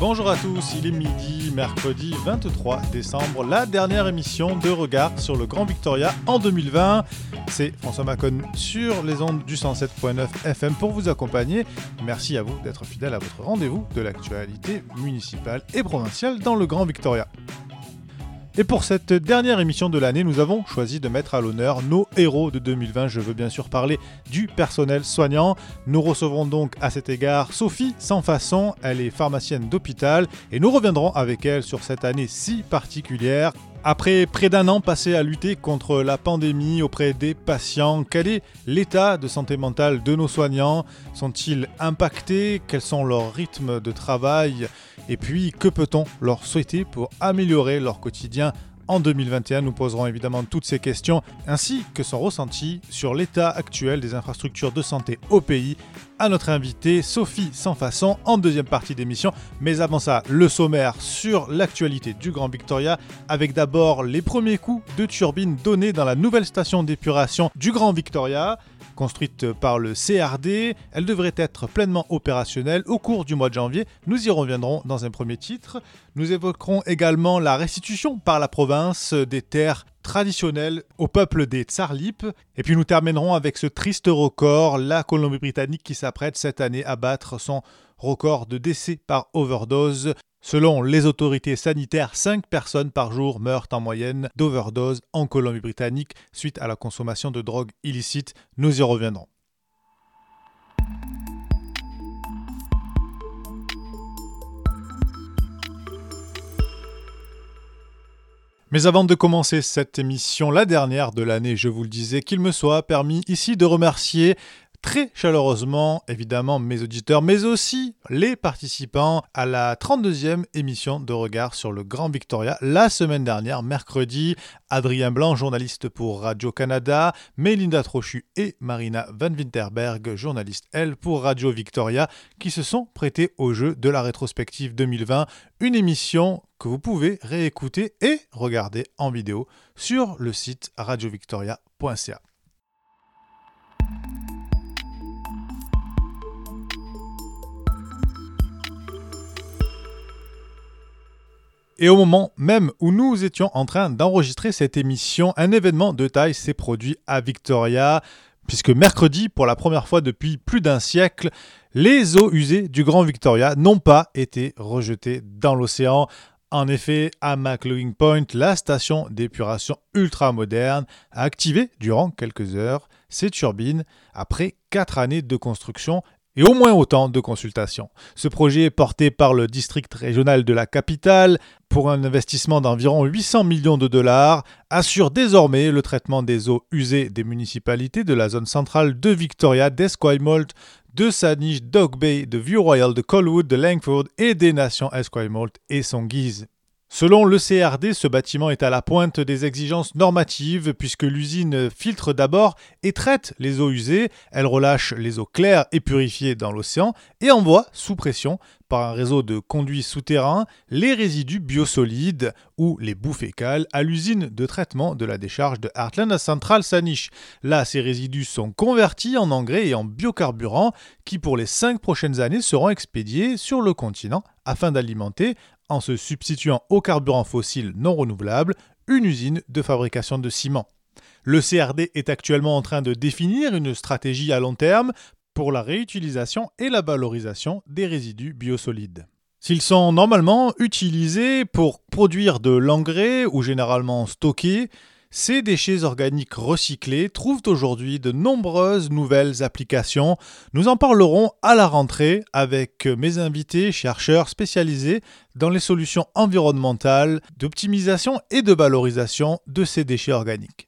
Bonjour à tous, il est midi, mercredi 23 décembre, la dernière émission de Regard sur le Grand Victoria en 2020. C'est François Macon sur les ondes du 107.9 FM pour vous accompagner. Merci à vous d'être fidèle à votre rendez-vous de l'actualité municipale et provinciale dans le Grand Victoria. Et pour cette dernière émission de l'année, nous avons choisi de mettre à l'honneur nos héros de 2020. Je veux bien sûr parler du personnel soignant. Nous recevrons donc à cet égard Sophie Sans Façon. Elle est pharmacienne d'hôpital et nous reviendrons avec elle sur cette année si particulière. Après près d'un an passé à lutter contre la pandémie auprès des patients, quel est l'état de santé mentale de nos soignants? Sont-ils impactés? Quels sont leurs rythmes de travail? Et puis, que peut-on leur souhaiter pour améliorer leur quotidien en 2021, nous poserons évidemment toutes ces questions, ainsi que son ressenti sur l'état actuel des infrastructures de santé au pays à notre invitée Sophie Sans en deuxième partie d'émission. Mais avant ça, le sommaire sur l'actualité du Grand Victoria, avec d'abord les premiers coups de turbine donnés dans la nouvelle station d'épuration du Grand Victoria. Construite par le CRD, elle devrait être pleinement opérationnelle au cours du mois de janvier. Nous y reviendrons dans un premier titre. Nous évoquerons également la restitution par la province des terres traditionnelles au peuple des Tsarlip. Et puis nous terminerons avec ce triste record, la Colombie-Britannique qui s'apprête cette année à battre son record de décès par overdose. Selon les autorités sanitaires, 5 personnes par jour meurent en moyenne d'overdose en Colombie-Britannique suite à la consommation de drogues illicites. Nous y reviendrons. Mais avant de commencer cette émission, la dernière de l'année, je vous le disais, qu'il me soit permis ici de remercier très chaleureusement, évidemment, mes auditeurs, mais aussi les participants à la 32e émission de Regard sur le Grand Victoria la semaine dernière, mercredi. Adrien Blanc, journaliste pour Radio-Canada, Mélinda Trochu et Marina Van Winterberg, journaliste, elle, pour Radio Victoria, qui se sont prêtés au jeu de la rétrospective 2020, une émission que vous pouvez réécouter et regarder en vidéo sur le site radiovictoria.ca. Et au moment même où nous étions en train d'enregistrer cette émission, un événement de taille s'est produit à Victoria, puisque mercredi, pour la première fois depuis plus d'un siècle, les eaux usées du Grand Victoria n'ont pas été rejetées dans l'océan. En effet, à McLean Point, la station d'épuration ultra moderne a activé durant quelques heures ses turbines après quatre années de construction et au moins autant de consultations. Ce projet porté par le district régional de la capitale pour un investissement d'environ 800 millions de dollars, assure désormais le traitement des eaux usées des municipalités de la zone centrale de Victoria, d'Esquimalt, de Saanich, Dog Bay, de View Royal, de Colwood, de Langford et des nations Esquimalt et son guise. Selon le CRD, ce bâtiment est à la pointe des exigences normatives puisque l'usine filtre d'abord et traite les eaux usées, elle relâche les eaux claires et purifiées dans l'océan et envoie sous pression par un réseau de conduits souterrains les résidus biosolides ou les boues fécales à l'usine de traitement de la décharge de Heartland à Central Sanish. Là, ces résidus sont convertis en engrais et en biocarburants qui pour les cinq prochaines années seront expédiés sur le continent afin d'alimenter en se substituant au carburant fossile non renouvelable, une usine de fabrication de ciment. Le CRD est actuellement en train de définir une stratégie à long terme pour la réutilisation et la valorisation des résidus biosolides. S'ils sont normalement utilisés pour produire de l'engrais ou généralement stockés, ces déchets organiques recyclés trouvent aujourd'hui de nombreuses nouvelles applications. Nous en parlerons à la rentrée avec mes invités chercheurs spécialisés dans les solutions environnementales, d'optimisation et de valorisation de ces déchets organiques.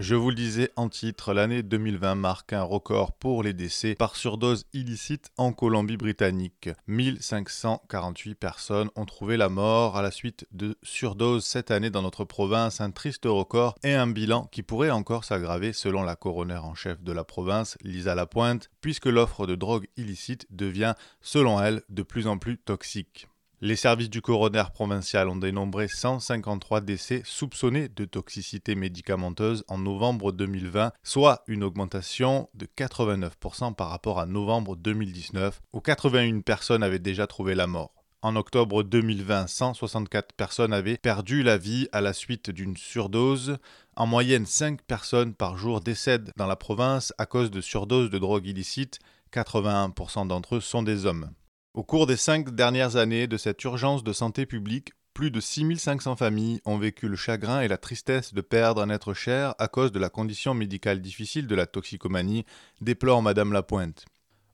Je vous le disais en titre, l'année 2020 marque un record pour les décès par surdose illicite en Colombie-Britannique. 1548 personnes ont trouvé la mort à la suite de surdose cette année dans notre province, un triste record et un bilan qui pourrait encore s'aggraver selon la coroner en chef de la province, Lisa Lapointe, puisque l'offre de drogue illicite devient, selon elle, de plus en plus toxique. Les services du coroner provincial ont dénombré 153 décès soupçonnés de toxicité médicamenteuse en novembre 2020, soit une augmentation de 89% par rapport à novembre 2019, où 81 personnes avaient déjà trouvé la mort. En octobre 2020, 164 personnes avaient perdu la vie à la suite d'une surdose. En moyenne, 5 personnes par jour décèdent dans la province à cause de surdose de drogue illicite. 81% d'entre eux sont des hommes. Au cours des cinq dernières années de cette urgence de santé publique, plus de 6500 familles ont vécu le chagrin et la tristesse de perdre un être cher à cause de la condition médicale difficile de la toxicomanie, déplore Madame Lapointe.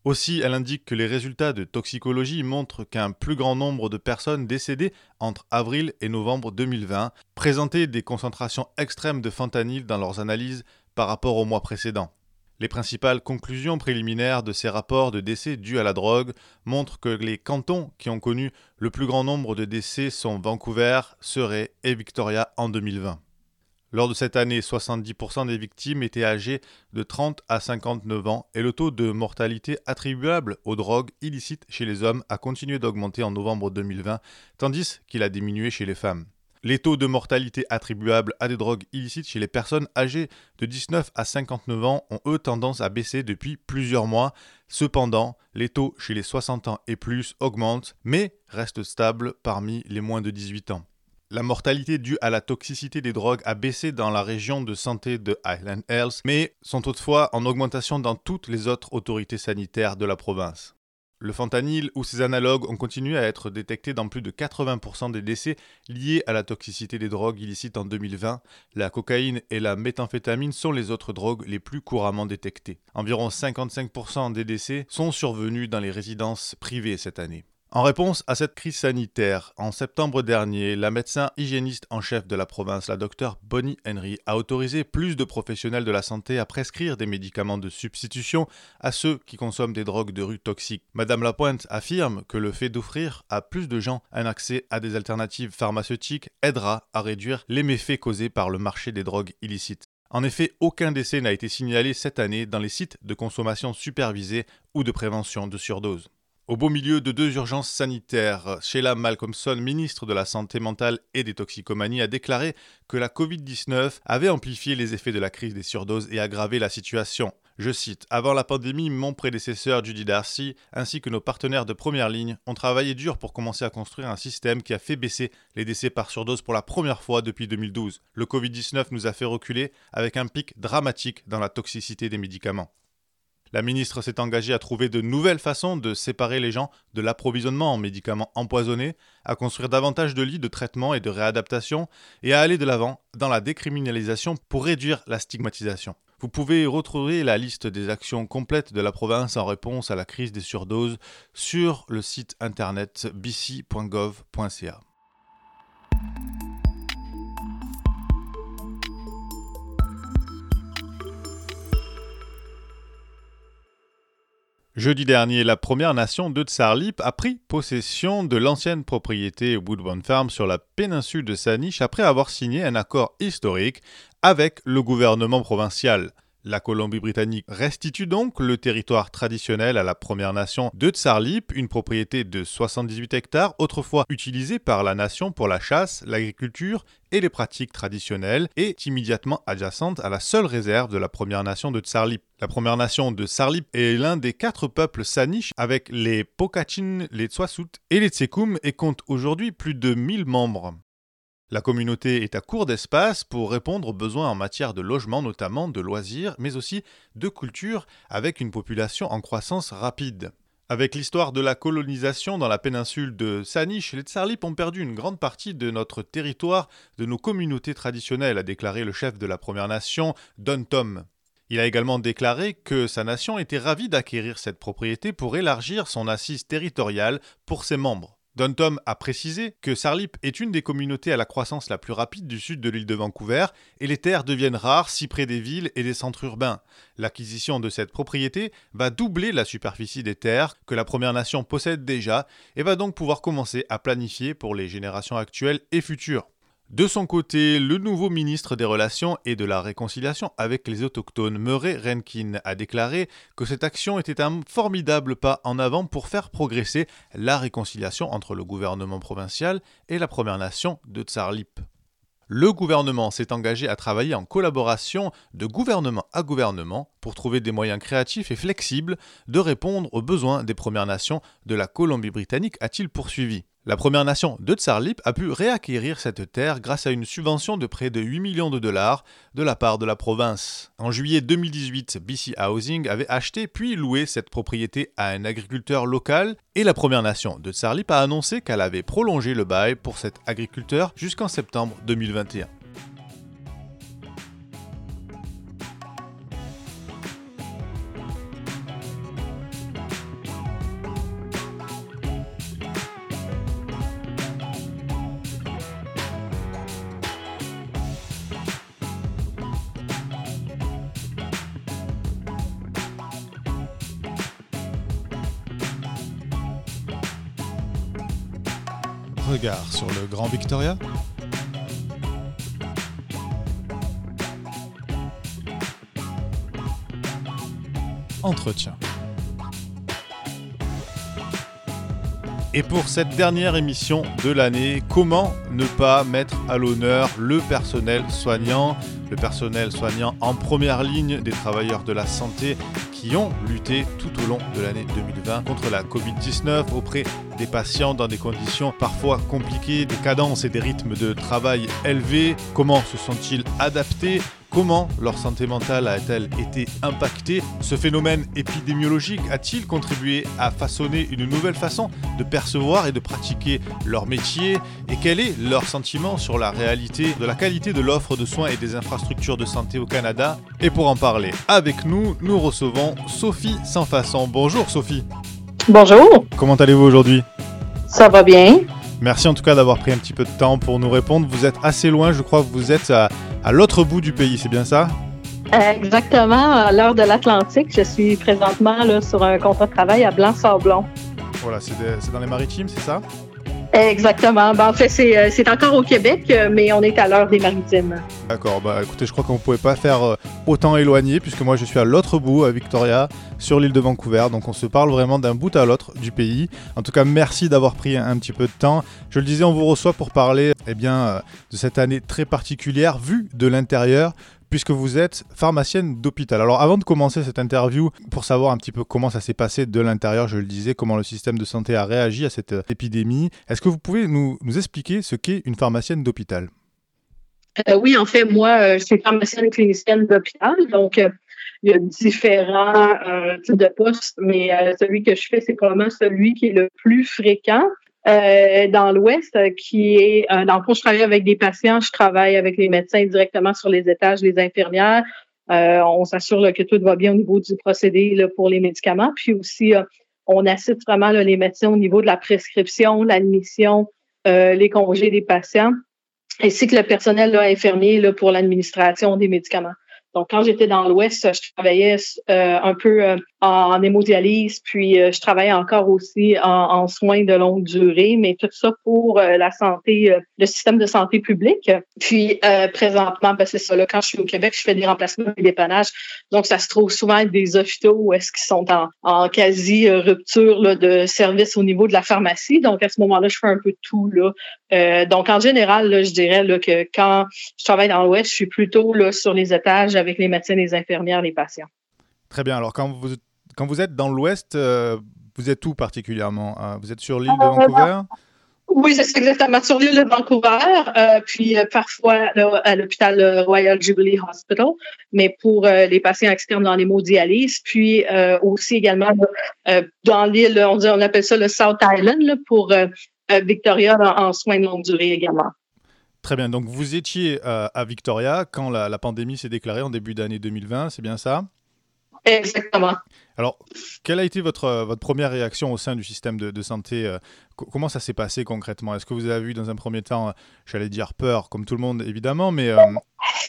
Aussi, elle indique que les résultats de toxicologie montrent qu'un plus grand nombre de personnes décédées entre avril et novembre 2020 présentaient des concentrations extrêmes de fentanyl dans leurs analyses par rapport au mois précédent. Les principales conclusions préliminaires de ces rapports de décès dus à la drogue montrent que les cantons qui ont connu le plus grand nombre de décès sont Vancouver, Surrey et Victoria en 2020. Lors de cette année, 70% des victimes étaient âgées de 30 à 59 ans et le taux de mortalité attribuable aux drogues illicites chez les hommes a continué d'augmenter en novembre 2020, tandis qu'il a diminué chez les femmes. Les taux de mortalité attribuables à des drogues illicites chez les personnes âgées de 19 à 59 ans ont eux tendance à baisser depuis plusieurs mois. Cependant, les taux chez les 60 ans et plus augmentent, mais restent stables parmi les moins de 18 ans. La mortalité due à la toxicité des drogues a baissé dans la région de santé de Highland Health, mais sont toutefois en augmentation dans toutes les autres autorités sanitaires de la province. Le fentanyl ou ses analogues ont continué à être détectés dans plus de 80% des décès liés à la toxicité des drogues illicites en 2020. La cocaïne et la méthamphétamine sont les autres drogues les plus couramment détectées. Environ 55% des décès sont survenus dans les résidences privées cette année. En réponse à cette crise sanitaire, en septembre dernier, la médecin hygiéniste en chef de la province, la docteure Bonnie Henry, a autorisé plus de professionnels de la santé à prescrire des médicaments de substitution à ceux qui consomment des drogues de rue toxiques. Madame Lapointe affirme que le fait d'offrir à plus de gens un accès à des alternatives pharmaceutiques aidera à réduire les méfaits causés par le marché des drogues illicites. En effet, aucun décès n'a été signalé cette année dans les sites de consommation supervisée ou de prévention de surdose. Au beau milieu de deux urgences sanitaires, Sheila Malcolmson, ministre de la Santé mentale et des toxicomanies, a déclaré que la Covid-19 avait amplifié les effets de la crise des surdoses et aggravé la situation. Je cite Avant la pandémie, mon prédécesseur Judy Darcy ainsi que nos partenaires de première ligne ont travaillé dur pour commencer à construire un système qui a fait baisser les décès par surdose pour la première fois depuis 2012. Le Covid-19 nous a fait reculer avec un pic dramatique dans la toxicité des médicaments. La ministre s'est engagée à trouver de nouvelles façons de séparer les gens de l'approvisionnement en médicaments empoisonnés, à construire davantage de lits de traitement et de réadaptation, et à aller de l'avant dans la décriminalisation pour réduire la stigmatisation. Vous pouvez retrouver la liste des actions complètes de la province en réponse à la crise des surdoses sur le site internet bc.gov.ca. Jeudi dernier, la Première Nation de Tsarlip a pris possession de l'ancienne propriété Woodbourne Farm sur la péninsule de Saniche après avoir signé un accord historique avec le gouvernement provincial. La Colombie-Britannique restitue donc le territoire traditionnel à la Première Nation de Tsarlip, une propriété de 78 hectares, autrefois utilisée par la nation pour la chasse, l'agriculture et les pratiques traditionnelles, et immédiatement adjacente à la seule réserve de la Première Nation de Tsarlip. La Première Nation de Tsarlip est l'un des quatre peuples saniches avec les Pokachin, les Tswasut et les Tsekum et compte aujourd'hui plus de 1000 membres. La communauté est à court d'espace pour répondre aux besoins en matière de logement, notamment de loisirs, mais aussi de culture, avec une population en croissance rapide. Avec l'histoire de la colonisation dans la péninsule de Saniche, les Tsarlip ont perdu une grande partie de notre territoire, de nos communautés traditionnelles, a déclaré le chef de la Première Nation, Don Tom. Il a également déclaré que sa nation était ravie d'acquérir cette propriété pour élargir son assise territoriale pour ses membres. Don Tom a précisé que Sarlip est une des communautés à la croissance la plus rapide du sud de l'île de Vancouver et les terres deviennent rares si près des villes et des centres urbains. L'acquisition de cette propriété va doubler la superficie des terres que la Première Nation possède déjà et va donc pouvoir commencer à planifier pour les générations actuelles et futures. De son côté, le nouveau ministre des Relations et de la Réconciliation avec les Autochtones, Murray Renkin, a déclaré que cette action était un formidable pas en avant pour faire progresser la réconciliation entre le gouvernement provincial et la Première Nation de Tsarlip. Le gouvernement s'est engagé à travailler en collaboration de gouvernement à gouvernement pour trouver des moyens créatifs et flexibles de répondre aux besoins des Premières Nations de la Colombie-Britannique, a-t-il poursuivi. La Première Nation de Tsarlip a pu réacquérir cette terre grâce à une subvention de près de 8 millions de dollars de la part de la province. En juillet 2018, BC Housing avait acheté puis loué cette propriété à un agriculteur local et la Première Nation de Tsarlip a annoncé qu'elle avait prolongé le bail pour cet agriculteur jusqu'en septembre 2021. Sur le Grand Victoria Entretien. Et pour cette dernière émission de l'année, comment ne pas mettre à l'honneur le personnel soignant, le personnel soignant en première ligne des travailleurs de la santé qui ont lutté tout au long de l'année 2020 contre la Covid-19 auprès des patients dans des conditions parfois compliquées, des cadences et des rythmes de travail élevés. Comment se sont-ils adaptés? Comment leur santé mentale a-t-elle été impactée? Ce phénomène épidémiologique a-t-il contribué à façonner une nouvelle façon de percevoir et de pratiquer leur métier? Et quel est leur sentiment sur la réalité de la qualité de l'offre de soins et des infrastructures de santé au Canada? Et pour en parler avec nous, nous recevons Sophie Sans Façon. Bonjour Sophie. Bonjour. Comment allez-vous aujourd'hui? Ça va bien. Merci en tout cas d'avoir pris un petit peu de temps pour nous répondre. Vous êtes assez loin, je crois que vous êtes à, l'autre bout du pays, c'est bien ça? Exactement, à l'heure de l'Atlantique. Je suis présentement là, sur un contrat de travail à Blanc-Sablon. Voilà, c'est dans les maritimes, c'est ça? Exactement. Ben, en fait, euh, c'est encore au Québec, euh, mais on est à l'heure des maritimes. D'accord. Bah, écoutez, je crois qu'on ne pouvait pas faire euh, autant éloigné, puisque moi, je suis à l'autre bout, à Victoria, sur l'île de Vancouver. Donc, on se parle vraiment d'un bout à l'autre du pays. En tout cas, merci d'avoir pris un, petit peu de temps. Je le disais, on vous reçoit pour parler eh bien, de cette année très particulière, vue de l'intérieur puisque vous êtes pharmacienne d'hôpital. Alors avant de commencer cette interview, pour savoir un petit peu comment ça s'est passé de l'intérieur, je le disais, comment le système de santé a réagi à cette euh, épidémie, est-ce que vous pouvez nous, expliquer ce qu'est une pharmacienne d'hôpital? Euh, Oui, en fait, moi, euh, je suis pharmacienne clinicienne d'hôpital, donc il y a différents types de postes, mais celui que je fais, c'est probablement celui qui est le plus fréquent. Euh, dans l'Ouest, euh, qui est, euh, dans le fond, je travaille avec des patients, je travaille avec les médecins directement sur les étages, les infirmières. on s'assure que tout va bien au niveau du procédé là, pour les médicaments. Puis aussi, on assiste vraiment les médecins au niveau de la prescription, l'admission, les congés des patients, ainsi que le personnel là, infirmier là, pour l'administration des médicaments. Donc, quand j'étais dans l'Ouest, je travaillais euh, un peu euh, en, hémodialyse, puis euh, je travaillais encore aussi en, soins de longue durée, mais tout ça pour la santé, le système de santé publique. Puis, présentement, ben, c'est ça, là, quand je suis au Québec, je fais des remplacements et des dépannages. Donc, ça se trouve souvent être des hôpitaux où est-ce qu'ils sont en, en quasi rupture là, de service au niveau de la pharmacie. Donc, à ce moment-là, je fais un peu tout. Là. donc, en général, là, je dirais là, que quand je travaille dans l'Ouest, je suis plutôt là, sur les étages avec les médecins, les infirmières, les patients. Très bien. Alors, quand vous, quand vous êtes dans l'Ouest, euh, vous êtes où particulièrement? Hein? Vous êtes sur l'île de euh, Vancouver? Oui, c'est exactement sur l'île de Vancouver, euh, puis parfois à l'hôpital Royal Jubilee Hospital, mais pour les patients externes dans l'hémodialyse, puis aussi également dans l'île, on, on appelle ça le South Island pour Victoria en soins de longue durée également. Très bien, donc vous étiez euh, à Victoria quand la, pandémie s'est déclarée en début d'année 2020, c'est bien ça? Exactement. Alors, quelle a été votre, votre première réaction au sein du système de, santé euh, Comment ça s'est passé concrètement? Est-ce que vous avez eu dans un premier temps, euh, j'allais dire peur, comme tout le monde évidemment, mais...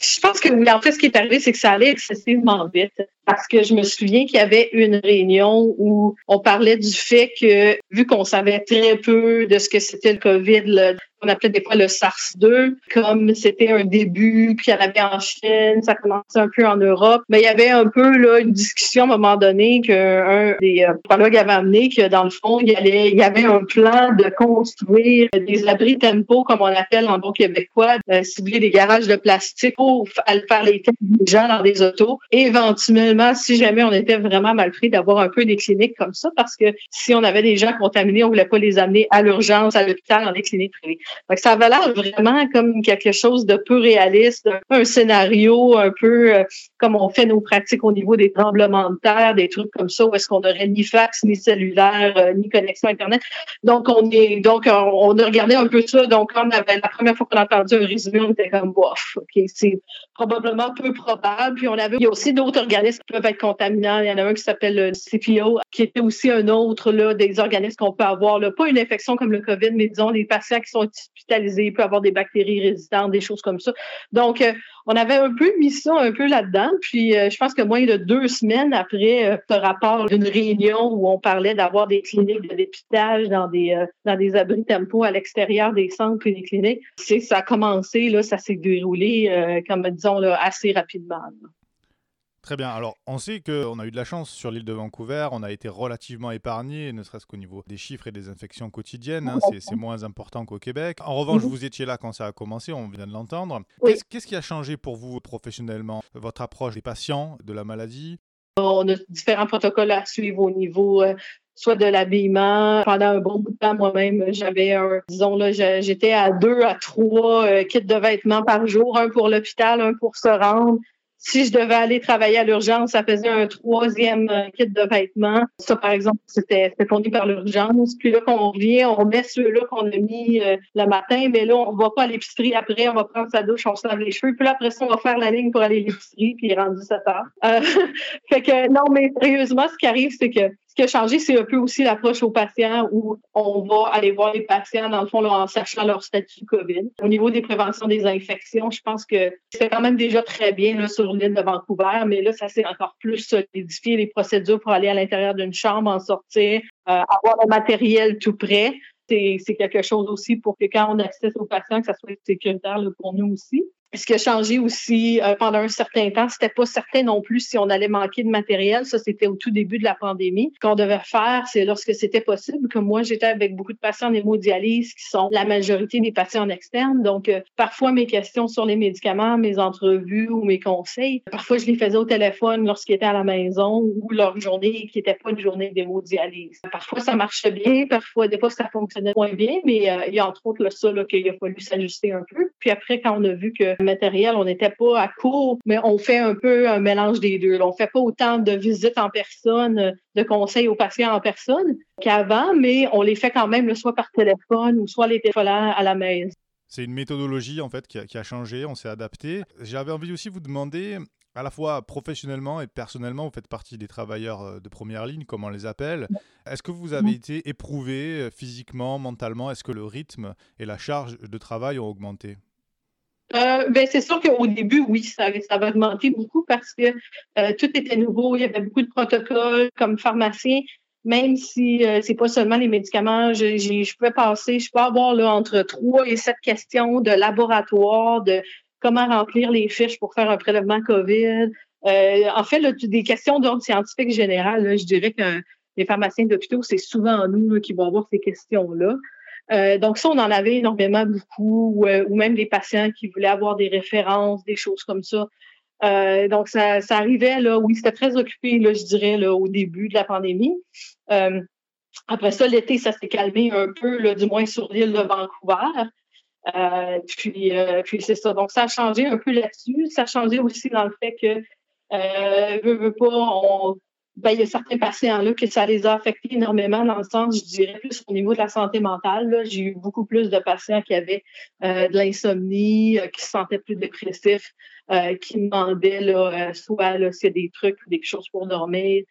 Je pense que, en fait, ce qui est arrivé, c'est que ça allait excessivement vite. Parce que je me souviens qu'il y avait une réunion où on parlait du fait que, vu qu'on savait très peu de ce que c'était le COVID, on appelait des fois le SARS-2, comme c'était un début, puis il y en avait en Chine, ça commençait un peu en Europe. Mais il y avait un peu là une discussion à un moment donné qu'un des euh, prologues avait amené que dans le fond, il y, avait un plan de construire des abris tempo, comme on appelle en bon québécois, de cibler des garages de plastique pour faire les tests des gens dans des autos. Éventuellement, si jamais on était vraiment mal pris, d'avoir un peu des cliniques comme ça, parce que si on avait des gens contaminés, on voulait pas les amener à l'urgence, à l'hôpital, dans des cliniques privées. Donc, ça avait l'air vraiment comme quelque chose de peu réaliste, un scénario un peu euh, comme on fait nos pratiques au niveau des tremblements de terre, des trucs comme ça, où est-ce qu'on n'aurait ni fax, ni cellulaire, euh, ni connexion Internet. Donc, on est, donc, on, a regardé un peu ça. Donc, on avait, la première fois qu'on a entendu un résumé, on était comme, bof, OK, c'est probablement peu probable. Puis, on avait, il y a aussi d'autres organismes peuvent être contaminants. Il y en a un qui s'appelle le CPO, qui était aussi un autre, là, des organismes qu'on peut avoir, là, pas une infection comme le COVID, mais disons, des patients qui sont hospitalisés, peut avoir des bactéries résistantes, des choses comme ça. Donc, euh, on avait un peu mis ça un peu là-dedans. Puis, euh, je pense que moins de deux semaines après euh, ce rapport d'une réunion où on parlait d'avoir des cliniques de dépistage dans des dans des abris tempo à l'extérieur des centres et des cliniques, ça a commencé là, ça s'est déroulé comme disons là, assez rapidement. Très bien. Alors, on sait qu'on a eu de la chance sur l'île de Vancouver. On a été relativement épargné, ne serait-ce qu'au niveau des chiffres et des infections quotidiennes. Hein. c'est moins important qu'au Québec. En revanche, mhm. vous étiez là quand ça a commencé, on vient de l'entendre. Qu'est-ce qui a changé pour vous professionnellement Votre approche des patients, de la maladie? On a différents protocoles à suivre au niveau euh, soit de l'habillement. Pendant un bon bout de temps, moi-même, j'avais un, disons là, j'étais à deux à trois euh, kits de vêtements par jour, un pour l'hôpital, un pour se rendre. Si je devais aller travailler à l'urgence, ça faisait un troisième euh, kit de vêtements. Ça, par exemple, c'était fourni par l'urgence. Puis là, quand on revient, on met ceux-là qu'on a mis euh, le matin, mais là, on va pas à l'épicerie après, on va prendre sa douche, on se lave les cheveux. Puis là, après ça, on va faire la ligne pour aller à l'épicerie, puis il est rendu 7 heures. Euh, fait que, non, mais sérieusement, ce qui arrive, c'est que ce qui a changé, c'est un peu aussi l'approche aux patients où on va aller voir les patients, dans le fond, en sachant leur statut COVID. Au niveau des préventions des infections, je pense que c'est quand même déjà très bien là, sur l'île de Vancouver, mais là, ça s'est encore plus solidifié, les procédures pour aller à l'intérieur d'une chambre, en sortir, euh, avoir le matériel tout prêt. C'est quelque chose aussi pour que quand on accède aux patients, que ça soit sécuritaire pour nous aussi. Ce qui a changé aussi euh, pendant un certain temps, c'était pas certain non plus si on allait manquer de matériel. Ça, c'était au tout début de la pandémie. Qu'on devait faire, c'est lorsque c'était possible, que moi, j'étais avec beaucoup de patients en hémodialyse qui sont la majorité des patients en externe. Donc, euh, parfois, mes questions sur les médicaments, mes entrevues ou mes conseils, parfois, je les faisais au téléphone lorsqu'ils étaient à la maison ou leur journée qui n'était pas une journée d'hémodialyse. Parfois, ça marchait bien. Parfois, des fois, ça fonctionnait moins bien. Mais euh, il y a entre autres le ça qu'il a fallu s'ajuster un peu. Puis après, quand on a vu que matériel, on n'était pas à court, mais on fait un peu un mélange des deux. On fait pas autant de visites en personne, de conseils aux patients en personne qu'avant, mais on les fait quand même soit par téléphone ou soit les téléphones à la maison. C'est une méthodologie en fait qui a, qui a changé, on s'est adapté. J'avais envie aussi de vous demander, à la fois professionnellement et personnellement, vous faites partie des travailleurs euh, de première ligne, comme on les appelle. Est-ce que vous avez été éprouvé euh, physiquement, mentalement? Est-ce que le rythme et la charge de travail ont augmenté? Euh, ben, c'est sûr qu'au début, oui, ça, ça va augmenter beaucoup parce que euh, tout était nouveau. Il y avait beaucoup de protocoles comme pharmacien. Même si euh, c'est pas seulement les médicaments, je, je pouvais passer, je peux avoir là, entre trois et sept questions de laboratoire, de comment remplir les fiches pour faire un prélèvement COVID. en fait, là, des questions d'ordre scientifique général, je dirais que les pharmaciens d'hôpitaux, c'est souvent nous qui vont avoir ces questions-là. Euh, donc ça, on en avait énormément beaucoup, ou, euh, même des patients qui voulaient avoir des références, des choses comme ça. Euh, donc ça, ça, arrivait là, oui, c'était très occupé, là, je dirais, là, au début de la pandémie. après ça, l'été, ça s'est calmé un peu, là, du moins sur l'île de Vancouver. puis, puis c'est ça. Donc, ça a changé un peu là-dessus. Ça a changé aussi dans le fait que, veut, veut pas, on, ben, il y a certains patients là que ça les a affectés énormément dans le sens, je dirais plus au niveau de la santé mentale. J'ai eu beaucoup plus de patients qui avaient euh, de l'insomnie, euh, qui se sentaient plus dépressifs, euh, qui demandaient là, soit s'il y a des trucs ou des choses pour dormir.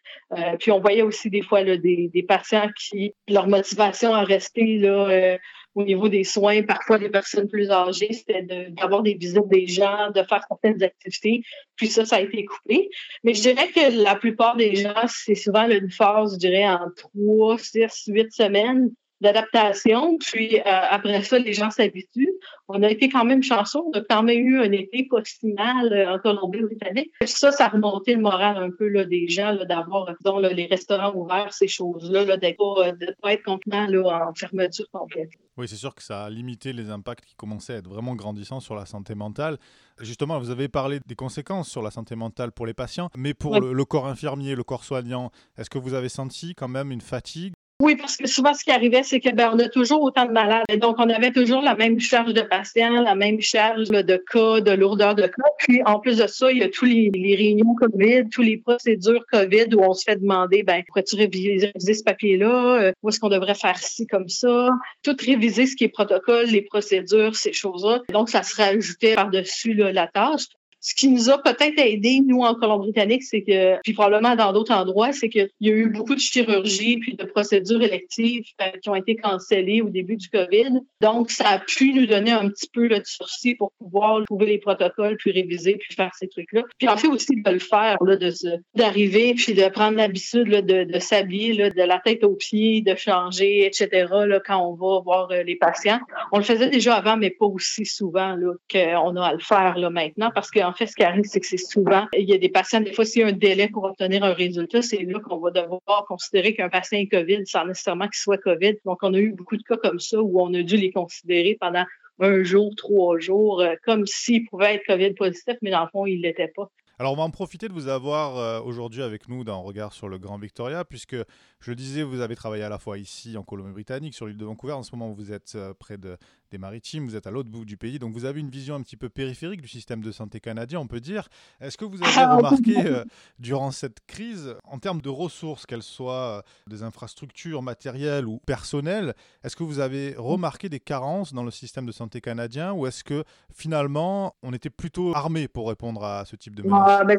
puis on voyait aussi des fois là, des, des patients qui leur motivation à rester là au niveau des soins, parfois les personnes plus âgées, c'était d'avoir des visites des gens, de faire certaines activités. Puis ça, ça a été coupé. Mais je dirais que la plupart des gens, c'est souvent une phase, je dirais, en trois, six, huit semaines d'adaptation. Puis euh, après ça, les gens s'habituent. On a été quand même chanceux. On a quand même eu un été pas si mal en Colombie-Britannique. Ça, ça a remonté le moral un peu là, des gens d'avoir les restaurants ouverts, ces choses-là, là, d'être pas, euh, de pas être complètement là, en fermeture complète. Oui, c'est sûr que ça a limité les impacts qui commençaient à être vraiment grandissants sur la santé mentale. Justement, vous avez parlé des conséquences sur la santé mentale pour les patients, mais pour le, corps infirmier, le corps soignant, est-ce que vous avez senti quand même une fatigue oui, parce que souvent, ce qui arrivait, c'est que ben, on a toujours autant de malades. Et donc, on avait toujours la même charge de patients, la même charge de cas, de lourdeur de cas. Puis, en plus de ça, il y a tous les, réunions COVID, toutes les procédures COVID où on se fait demander, ben, pourrais-tu réviser, ce papier-là? Euh, où est-ce qu'on devrait faire ci comme ça? Tout réviser ce qui est protocole, les procédures, ces choses-là. Donc, ça se rajoutait par-dessus la tâche. Ce qui nous a peut-être aidé, nous, en Colombie-Britannique, c'est que, puis probablement dans d'autres endroits, c'est qu'il y a eu beaucoup de chirurgies puis de procédures électives euh, qui ont été cancellées au début du COVID. Donc, ça a pu nous donner un petit peu le de sursis pour pouvoir trouver les protocoles, puis réviser, puis faire ces trucs-là. Puis en fait aussi de le faire, là, de d'arriver, puis de prendre l'habitude de, de s'habiller de la tête aux pieds, de changer, etc. Là, quand on va voir euh, les patients. On le faisait déjà avant, mais pas aussi souvent qu'on a à le faire là, maintenant, parce que en fait, ce qui arrive, c'est que c'est souvent, il y a des patients, des fois, s'il y a un délai pour obtenir un résultat, c'est là qu'on va devoir considérer qu'un patient est COVID sans nécessairement qu'il soit COVID. Donc, on a eu beaucoup de cas comme ça où on a dû les considérer pendant un jour, trois jours, euh, comme s'il pouvait être COVID positif, mais dans le fond, il ne l'était pas. Alors, on va en profiter de vous avoir euh, aujourd'hui avec nous dans Regard sur le Grand Victoria, puisque je le disais, vous avez travaillé à la fois ici en Colombie-Britannique, sur l'île de Vancouver. En ce moment, vous êtes euh, près de, des maritimes, vous êtes à l'autre bout du pays, donc vous avez une vision un petit peu périphérique du système de santé canadien, on peut dire. Est-ce que vous avez ah, remarqué euh, durant cette crise, en termes de ressources, qu'elles soient des infrastructures matérielles ou personnelles, est-ce que vous avez remarqué des carences dans le système de santé canadien ou est-ce que finalement on était plutôt armé pour répondre à ce type de menaces ah, ben,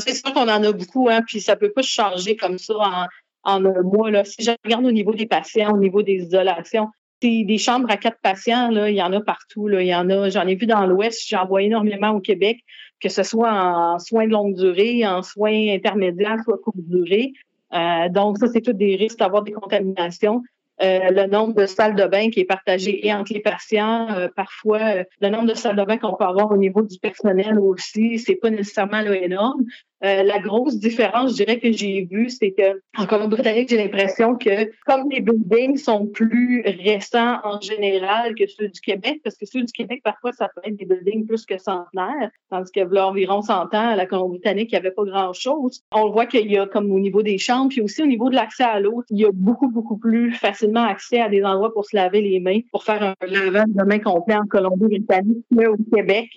C'est sûr qu'on en a beaucoup, hein, puis ça peut pas changer comme ça en en un mois. Là. Si je regarde au niveau des patients, au niveau des isolations, des chambres à quatre patients, là, il y en a partout. Là. Il y en a, j'en ai vu dans l'Ouest, j'en vois énormément au Québec, que ce soit en soins de longue durée, en soins intermédiaires, soit courte durée. Euh, donc, ça, c'est tout des risques d'avoir des contaminations. Euh, le nombre de salles de bain qui est partagé et entre les patients, euh, parfois le nombre de salles de bain qu'on peut avoir au niveau du personnel aussi, c'est pas nécessairement énorme. Euh, la grosse différence, je dirais, que j'ai vue, c'est que en Colombie-Britannique, j'ai l'impression que comme les buildings sont plus récents en général que ceux du Québec, parce que ceux du Québec, parfois, ça peut être des buildings plus que centenaires, tandis que là, environ 100 ans, à la Colombie-Britannique, il n'y avait pas grand-chose. On voit qu'il y a, comme au niveau des chambres, puis aussi au niveau de l'accès à l'eau, il y a beaucoup, beaucoup plus facilement accès à des endroits pour se laver les mains, pour faire un lavage de mains complet en Colombie-Britannique, mais au Québec.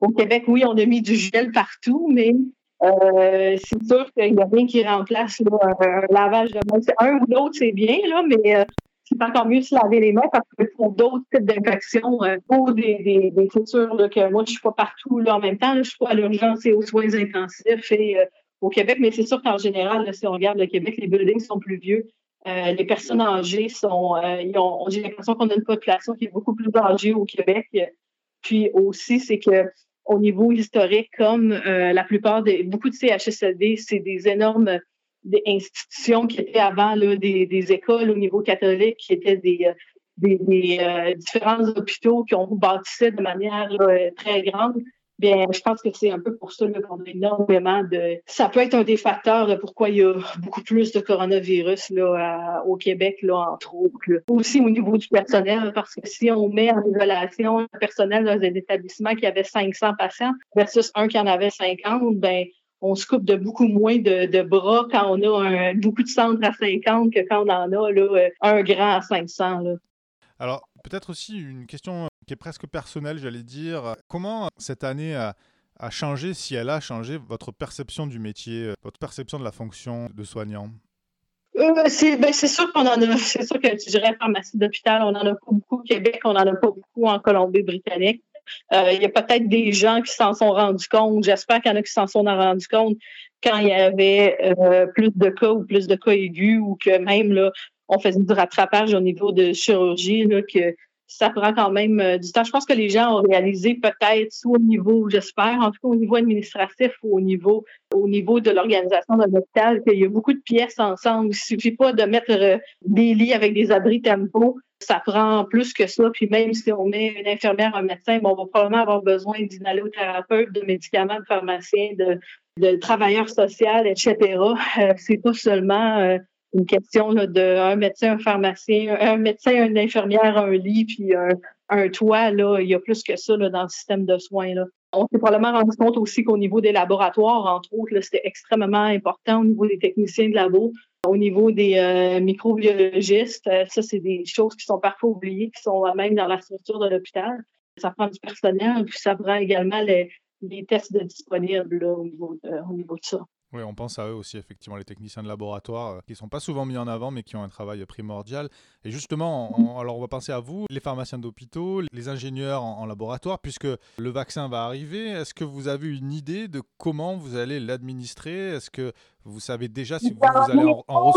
Au Québec, oui, on a mis du gel partout, mais euh, c'est sûr qu'il n'y a rien qui remplace un lavage de mains. Un ou l'autre, c'est bien, là, mais euh, c'est encore mieux se laver les mains parce que pour d'autres types d'infections, euh, pour des, des, des là, que moi, je suis pas partout là, en même temps. je suis pas à l'urgence et aux soins intensifs et au Québec, mais c'est sûr qu'en général, si on regarde le Québec, les buildings sont plus vieux. les personnes âgées sont, ont, j'ai l'impression qu'on a une population qui est beaucoup plus âgée au Québec Puis aussi, c'est que au niveau historique, comme euh, la plupart des beaucoup de CHSLD, c'est des énormes des institutions qui étaient avant là, des, des, écoles au niveau catholique, qui étaient des, euh, des, des euh, différents hôpitaux qui ont bâtissé de manière très grande. Bien, je pense que c'est un peu pour ça qu'on a énormément de. Ça peut être un des facteurs pourquoi il y a beaucoup plus de coronavirus là, au Québec, là, entre autres. Aussi au niveau du personnel, parce que si on met en relation le personnel dans un établissement qui avait 500 patients versus un qui en avait 50, ben on se coupe de beaucoup moins de, bras quand on a un, beaucoup de centres à 50 que quand on en a là, un grand à 500. Là. Alors, peut-être aussi une question qui est presque personnelle, j'allais dire. Comment cette année a, changé, si elle a changé, votre perception du métier, votre perception de la fonction de soignant? Euh, ben, c'est sûr qu'on en a, c'est sûr que tu dirais pharmacie d'hôpital, on en a pas beaucoup au Québec, on en a pas beaucoup en Colombie-Britannique. Euh, il y a peut-être des gens qui s'en sont rendus compte. J'espère qu'il y en a qui s'en sont rendus compte quand il y avait euh, plus de cas ou plus de cas aigus ou que même là, on faisait du rattrapage au niveau de chirurgie, là, que ça prend quand même euh, du temps. Je pense que les gens ont réalisé peut-être, soit au niveau, j'espère, en tout cas au niveau administratif ou au niveau, au niveau de l'organisation de l'hôpital, qu'il y a beaucoup de pièces ensemble. Il suffit pas de mettre euh, des lits avec des abris tempo. Ça prend plus que ça. Puis même si on met une infirmière, un médecin, bon, on va probablement avoir besoin d'inhalothérapeutes, de médicaments, de pharmaciens, de, de travailleurs sociaux, etc. Euh, c'est pas seulement une question là, de un médecin, un pharmacien, un médecin, une infirmière, un lit, puis un, un toit. Là, il y a plus que ça là, dans le système de soins. Là. On s'est probablement rendu compte aussi qu'au niveau des laboratoires, entre autres, c'était extrêmement important au niveau des techniciens de labo, au niveau des euh, microbiologistes. Euh, ça, c'est des choses qui sont parfois oubliées, qui sont même dans la structure de l'hôpital. Ça prend du personnel, puis ça prend également les, les tests de disponibles là, au, niveau au niveau de ça. Oui, on pense à eux aussi, effectivement, les techniciens de laboratoire euh, qui ne sont pas souvent mis en avant, mais qui ont un travail primordial. Et justement, alors on va penser à vous, les pharmaciens d'hôpitaux, les ingénieurs en, laboratoire, puisque le vaccin va arriver. Est-ce que vous avez une idée de comment vous allez l'administrer? Est-ce que vous savez déjà si vous, allez en, en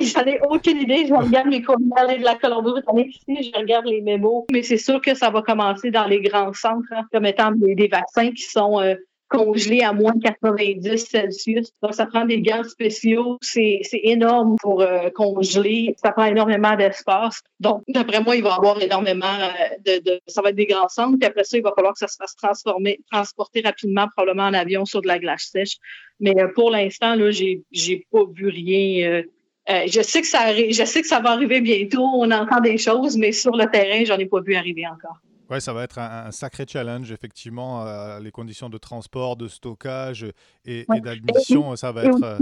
J'en ai aucune idée. Je regarde mes courriels de la Colombie-Britannique ici, je regarde les mémos. Mais c'est sûr que ça va commencer dans les grands centres, hein, comme étant des, vaccins qui sont euh, congelé à moins de 90 Celsius. Donc, ça prend des gants spéciaux. C'est énorme pour euh, congeler. Ça prend énormément d'espace. Donc, d'après moi, il va y avoir énormément euh, de, de, Ça va être des grands centres. Puis après ça, il va falloir que ça se fasse transformer, transporter rapidement, probablement en avion sur de la glace sèche. Mais euh, pour l'instant, là, j'ai pas vu rien. je sais que ça je sais que ça va arriver bientôt. On entend des choses, mais sur le terrain, j'en ai pas vu arriver encore. Ouais, ça va être un, sacré challenge, effectivement. Euh, les conditions de transport, de stockage et, d'admission, ça va être. Euh,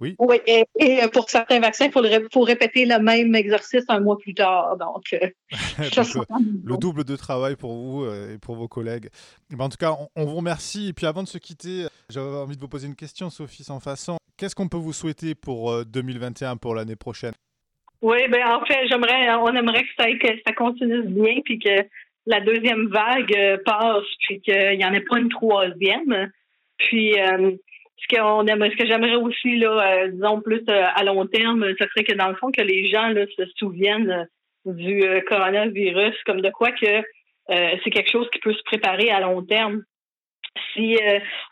oui. Oui, et, euh, pour certains vaccins, il faut, répéter le même exercice un mois plus tard. Donc, le double de travail pour vous et pour vos collègues. en tout cas, on, vous remercie. Et puis avant de se quitter, j'avais envie de vous poser une question, Sophie Sans Façon. Qu'est-ce qu'on peut vous souhaiter pour 2021, pour l'année prochaine? Oui, ben en fait, j'aimerais, on aimerait que ça, que ça continue bien, puis que la deuxième vague euh, passe, puis qu'il n'y en ait pas une troisième. Puis euh, ce qu'on aime, ce que j'aimerais aussi là, euh, disons plus à long terme, ce serait que dans le fond que les gens là, se souviennent du coronavirus comme de quoi que c'est quelque chose qui peut se préparer à long terme. Si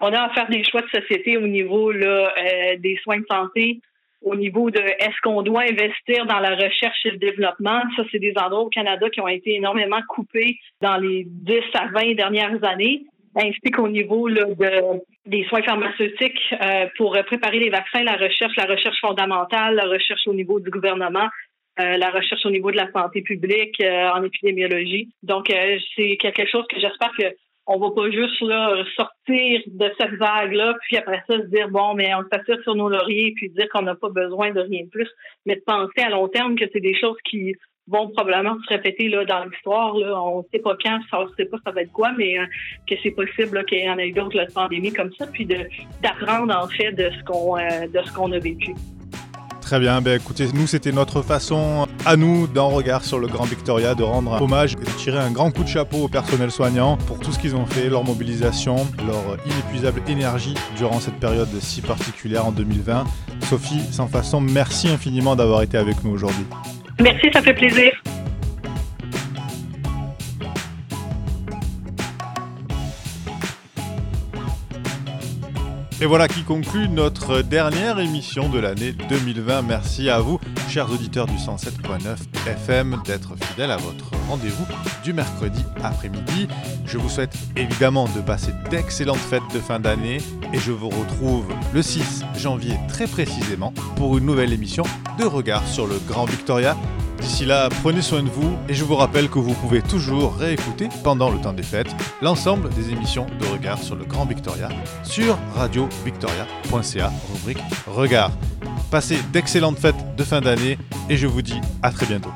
on a à faire des choix de société au niveau là, des soins de santé, au niveau de est-ce qu'on doit investir dans la recherche et le développement. Ça, c'est des endroits au Canada qui ont été énormément coupés dans les 10 à 20 dernières années, ainsi qu'au niveau là, de, des soins pharmaceutiques euh, pour préparer les vaccins, la recherche, la recherche fondamentale, la recherche au niveau du gouvernement. Euh, la recherche au niveau de la santé publique euh, en épidémiologie. Donc, c'est quelque chose que j'espère que on va pas juste là, sortir de cette vague-là, puis après ça se dire bon, mais on s'assure sur nos lauriers, puis dire qu'on n'a pas besoin de rien de plus, mais de penser à long terme que c'est des choses qui vont probablement se répéter là dans l'histoire. Là. On ne sait pas quand, on ne sait pas ça va être quoi, mais euh, que c'est possible qu'il y en ait d'autres pandémies comme ça, puis de d'apprendre en fait de ce qu'on euh, de ce qu'on a vécu. Très bien, ben écoutez, nous c'était notre façon à nous d'un regard sur le Grand Victoria de rendre hommage et de tirer un grand coup de chapeau au personnel soignant pour tout ce qu'ils ont fait, leur mobilisation, leur inépuisable énergie durant cette période si particulière en 2020. Sophie, sans façon, merci infiniment d'avoir été avec nous aujourd'hui. Merci, ça fait plaisir. Et voilà qui conclut notre dernière émission de l'année 2020. Merci à vous, chers auditeurs du 107.9 FM, d'être fidèles à votre rendez-vous du mercredi après-midi. Je vous souhaite évidemment de passer d'excellentes fêtes de fin d'année et je vous retrouve le 6 janvier très précisément pour une nouvelle émission de Regard sur le Grand Victoria. D'ici là, prenez soin de vous et je vous rappelle que vous pouvez toujours réécouter pendant le temps des fêtes l'ensemble des émissions de Regard sur le Grand Victoria sur radiovictoria.ca, rubrique Regard. Passez d'excellentes fêtes de fin d'année et je vous dis à très bientôt.